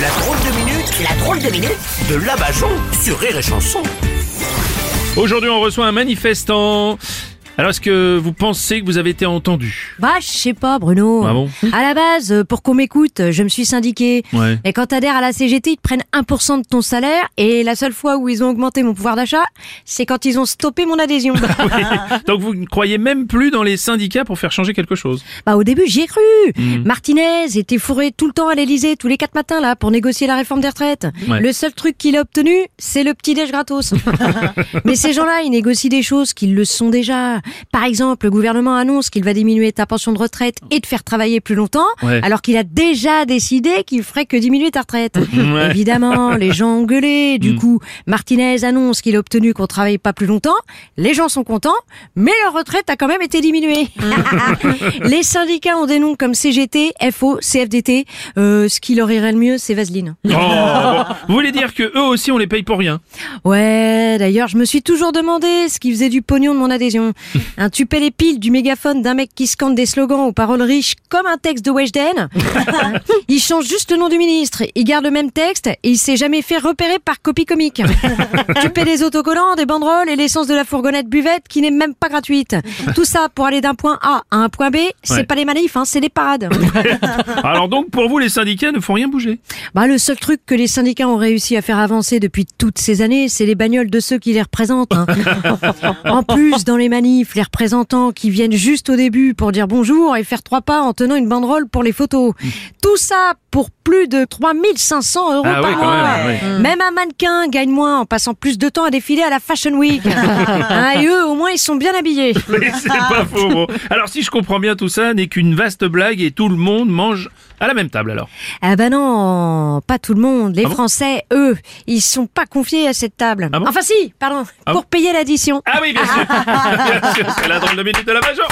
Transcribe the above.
La drôle de minute, la drôle de minute de Labajon sur Rire et Chanson. Aujourd'hui, on reçoit un manifestant. Alors, est-ce que vous pensez que vous avez été entendu? Bah, je sais pas, Bruno. Ah bon? À la base, euh, pour qu'on m'écoute, je me suis syndiqué. Ouais. Et quand t'adhères à la CGT, ils te prennent 1% de ton salaire. Et la seule fois où ils ont augmenté mon pouvoir d'achat, c'est quand ils ont stoppé mon adhésion. Donc, vous ne croyez même plus dans les syndicats pour faire changer quelque chose? Bah, au début, j'y ai cru. Hmm. Martinez était fourré tout le temps à l'Elysée, tous les quatre matins, là, pour négocier la réforme des retraites. Ouais. Le seul truc qu'il a obtenu, c'est le petit déj gratos. Mais ces gens-là, ils négocient des choses qu'ils le sont déjà. Par exemple, le gouvernement annonce qu'il va diminuer ta pension de retraite et te faire travailler plus longtemps, Ouais. alors qu'il a déjà décidé qu'il ferait que diminuer ta retraite. Ouais. Évidemment, les gens ont gueulé. Du coup, Martinez annonce qu'il a obtenu qu'on travaille pas plus longtemps. Les gens sont contents, mais leur retraite a quand même été diminuée. les syndicats ont des noms comme CGT, FO, CFDT. Euh, ce qui leur irait le mieux, c'est Vaseline. Oh. Vous voulez dire que eux aussi, on les paye pour rien? Ouais, d'ailleurs, je me suis toujours demandé ce qui faisait du pognon de mon adhésion. Un tu paies les piles du mégaphone d'un mec qui scande des slogans aux paroles riches comme un texte de Weshden. il change juste le nom du ministre, il garde le même texte et il s'est jamais fait repérer par copie comique. tu paies des autocollants, des banderoles et l'essence de la fourgonnette buvette qui n'est même pas gratuite. Tout ça pour aller d'un point A à un point B, c'est Ouais. pas les manifs, hein, c'est des parades. Alors donc, pour vous, les syndicats ne font rien bouger? Bah, le seul truc que les syndicats ont réussi à faire avancer depuis toutes ces années, c'est les bagnoles de ceux qui les représentent. hein. en plus, dans les manifs, les représentants qui viennent juste au début pour dire bonjour et faire trois pas en tenant une banderole pour les photos. Tout ça pour plus de 3500 euros Ah par oui, mois. même, oui. Même un mannequin gagne moins en passant plus de temps à défiler à la Fashion Week. Hein, et ils sont bien habillés. Mais c'est pas faux. bon. Alors, si je comprends bien tout ça, n'est qu'une vaste blague et tout le monde mange à la même table alors. Ah bah non, pas tout le monde. Les Ah bon Français, eux, ils sont pas confiés à cette table. Ah bon enfin si, pardon, Ah pour bon payer l'addition. Ah oui, bien sûr. bien sûr, c'est la drôle de minute de la major.